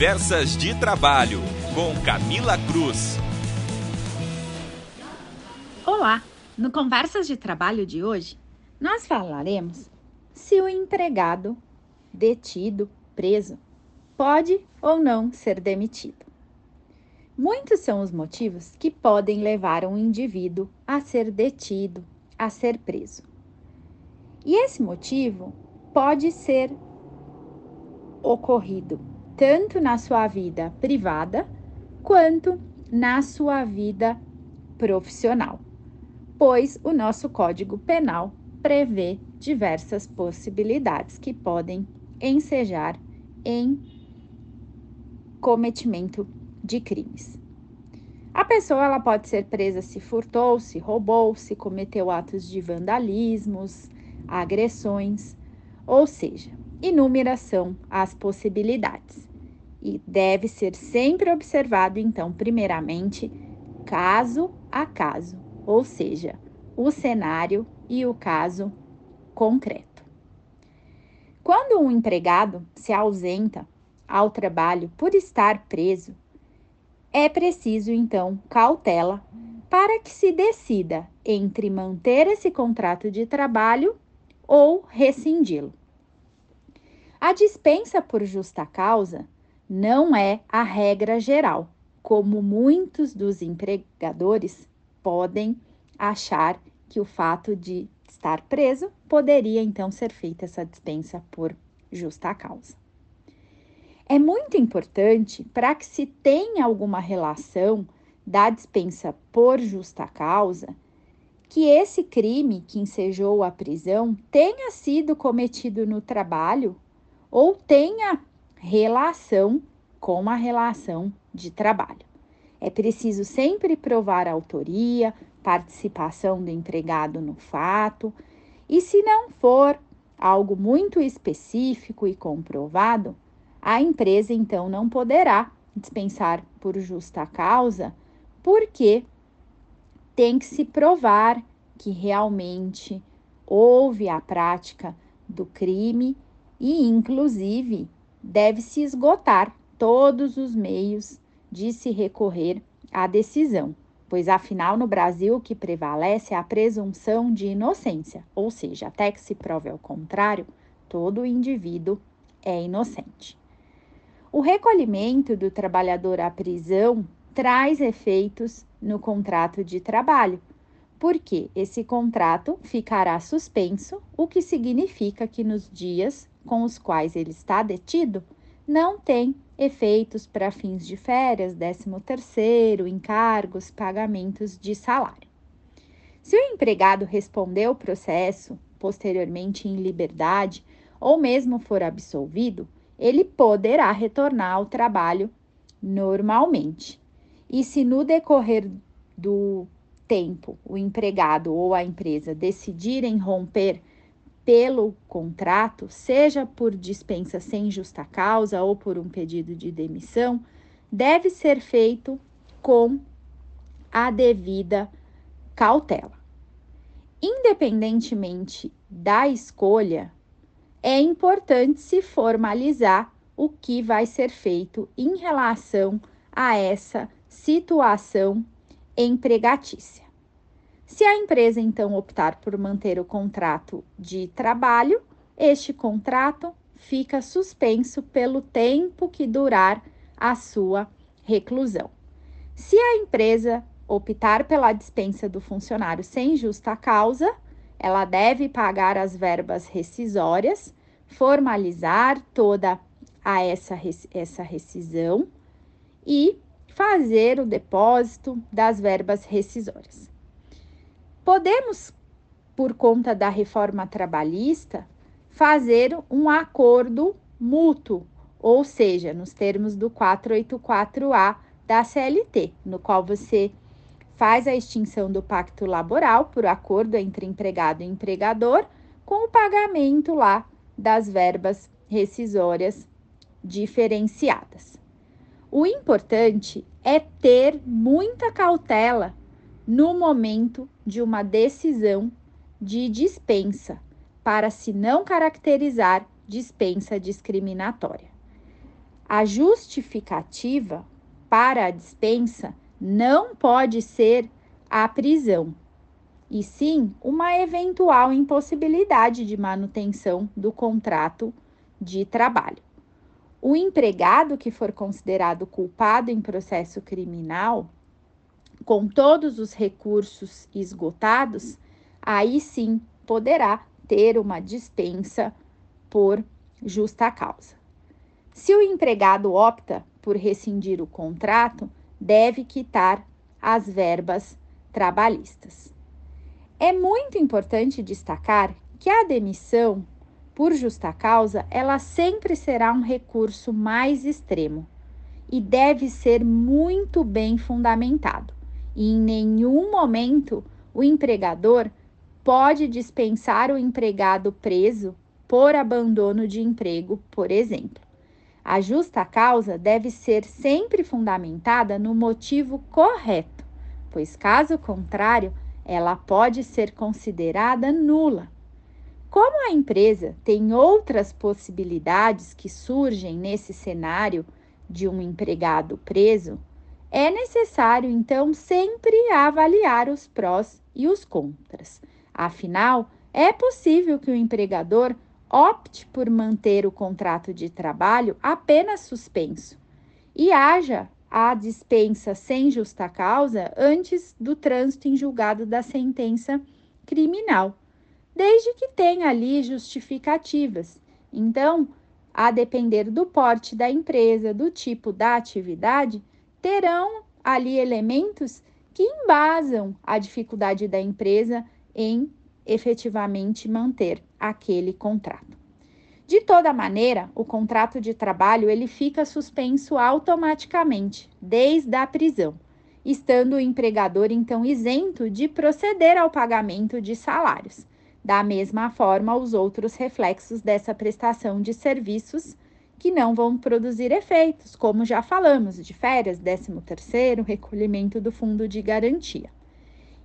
Conversas de Trabalho, com Camila Cruz. Olá! No Conversas de Trabalho de hoje, nós falaremos se o empregado detido, preso, pode ou não ser demitido. Muitos são os motivos que podem levar um indivíduo a ser detido, a ser preso. E esse motivo pode ser ocorrido tanto na sua vida privada quanto na sua vida profissional, pois o nosso Código Penal prevê diversas possibilidades que podem ensejar em cometimento de crimes. A pessoa ela pode ser presa se furtou, se roubou, se cometeu atos de vandalismos, agressões, ou seja, inúmeras são as possibilidades e deve ser sempre observado, então, primeiramente, caso a caso, ou seja, o cenário e o caso concreto. Quando um empregado se ausenta ao trabalho por estar preso, é preciso então cautela para que se decida entre manter esse contrato de trabalho ou rescindi-lo. A dispensa por justa causa não é a regra geral, como muitos dos empregadores podem achar que o fato de estar preso poderia então ser feita essa dispensa por justa causa. É muito importante para que se tenha alguma relação da dispensa por justa causa que esse crime que ensejou a prisão tenha sido cometido no trabalho ou tenha relação com a relação de trabalho. É preciso sempre provar autoria, participação do empregado no fato, e se não for algo muito específico e comprovado, a empresa então não poderá dispensar por justa causa, porque tem que se provar que realmente houve a prática do crime e, inclusive, deve se esgotar todos os meios de se recorrer à decisão, pois afinal no Brasil o que prevalece é a presunção de inocência, ou seja, até que se prove ao contrário, todo indivíduo é inocente. O recolhimento do trabalhador à prisão traz efeitos no contrato de trabalho, porque esse contrato ficará suspenso, o que significa que nos dias com os quais ele está detido, não tem efeitos para fins de férias, 13 terceiro, encargos, pagamentos de salário. Se o empregado responder o processo posteriormente em liberdade ou mesmo for absolvido, ele poderá retornar ao trabalho normalmente. E se no decorrer do tempo o empregado ou a empresa decidirem romper pelo contrato, seja por dispensa sem justa causa ou por um pedido de demissão, deve ser feito com a devida cautela. Independentemente da escolha, é importante se formalizar o que vai ser feito em relação a essa situação empregatícia. Se a empresa então optar por manter o contrato de trabalho, este contrato fica suspenso pelo tempo que durar a sua reclusão. Se a empresa optar pela dispensa do funcionário sem justa causa, ela deve pagar as verbas rescisórias, formalizar toda a essa, essa rescisão e fazer o depósito das verbas rescisórias. Podemos, por conta da reforma trabalhista, fazer um acordo mútuo, ou seja, nos termos do 484A da CLT, no qual você faz a extinção do pacto laboral por acordo entre empregado e empregador, com o pagamento lá das verbas rescisórias diferenciadas. O importante é ter muita cautela no momento de uma decisão de dispensa, para se não caracterizar dispensa discriminatória. A justificativa para a dispensa não pode ser a prisão, e sim uma eventual impossibilidade de manutenção do contrato de trabalho. O empregado que for considerado culpado em processo criminal, com todos os recursos esgotados, aí sim poderá ter uma dispensa por justa causa. Se o empregado opta por rescindir o contrato, deve quitar as verbas trabalhistas. É muito importante destacar que a demissão por justa causa, ela sempre será um recurso mais extremo e deve ser muito bem fundamentado. E em nenhum momento o empregador pode dispensar o empregado preso por abandono de emprego, por exemplo. A justa causa deve ser sempre fundamentada no motivo correto, pois, caso contrário, ela pode ser considerada nula. Como a empresa tem outras possibilidades que surgem nesse cenário de um empregado preso, é necessário então sempre avaliar os prós e os contras. Afinal, é possível que o empregador opte por manter o contrato de trabalho apenas suspenso e haja a dispensa sem justa causa antes do trânsito em julgado da sentença criminal, desde que tenha ali justificativas. Então, a depender do porte da empresa, do tipo da atividade, terão ali elementos que embasam a dificuldade da empresa em efetivamente manter aquele contrato. De toda maneira, o contrato de trabalho ele fica suspenso automaticamente desde a prisão, estando o empregador então isento de proceder ao pagamento de salários. Da mesma forma, os outros reflexos dessa prestação de serviços que não vão produzir efeitos, como já falamos, de férias, 13 terceiro, recolhimento do fundo de garantia.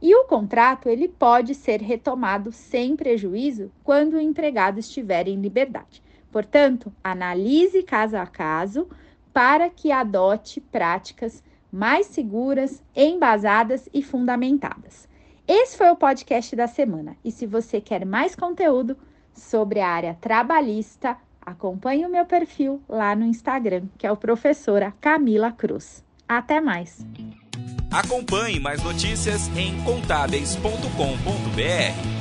E o contrato ele pode ser retomado sem prejuízo quando o empregado estiver em liberdade. Portanto, analise caso a caso para que adote práticas mais seguras, embasadas e fundamentadas. Esse foi o podcast da semana. E se você quer mais conteúdo sobre a área trabalhista, acompanhe o meu perfil lá no Instagram, que é o professora Camila Cruz. Até mais! Acompanhe mais notícias em contábeis.com.br.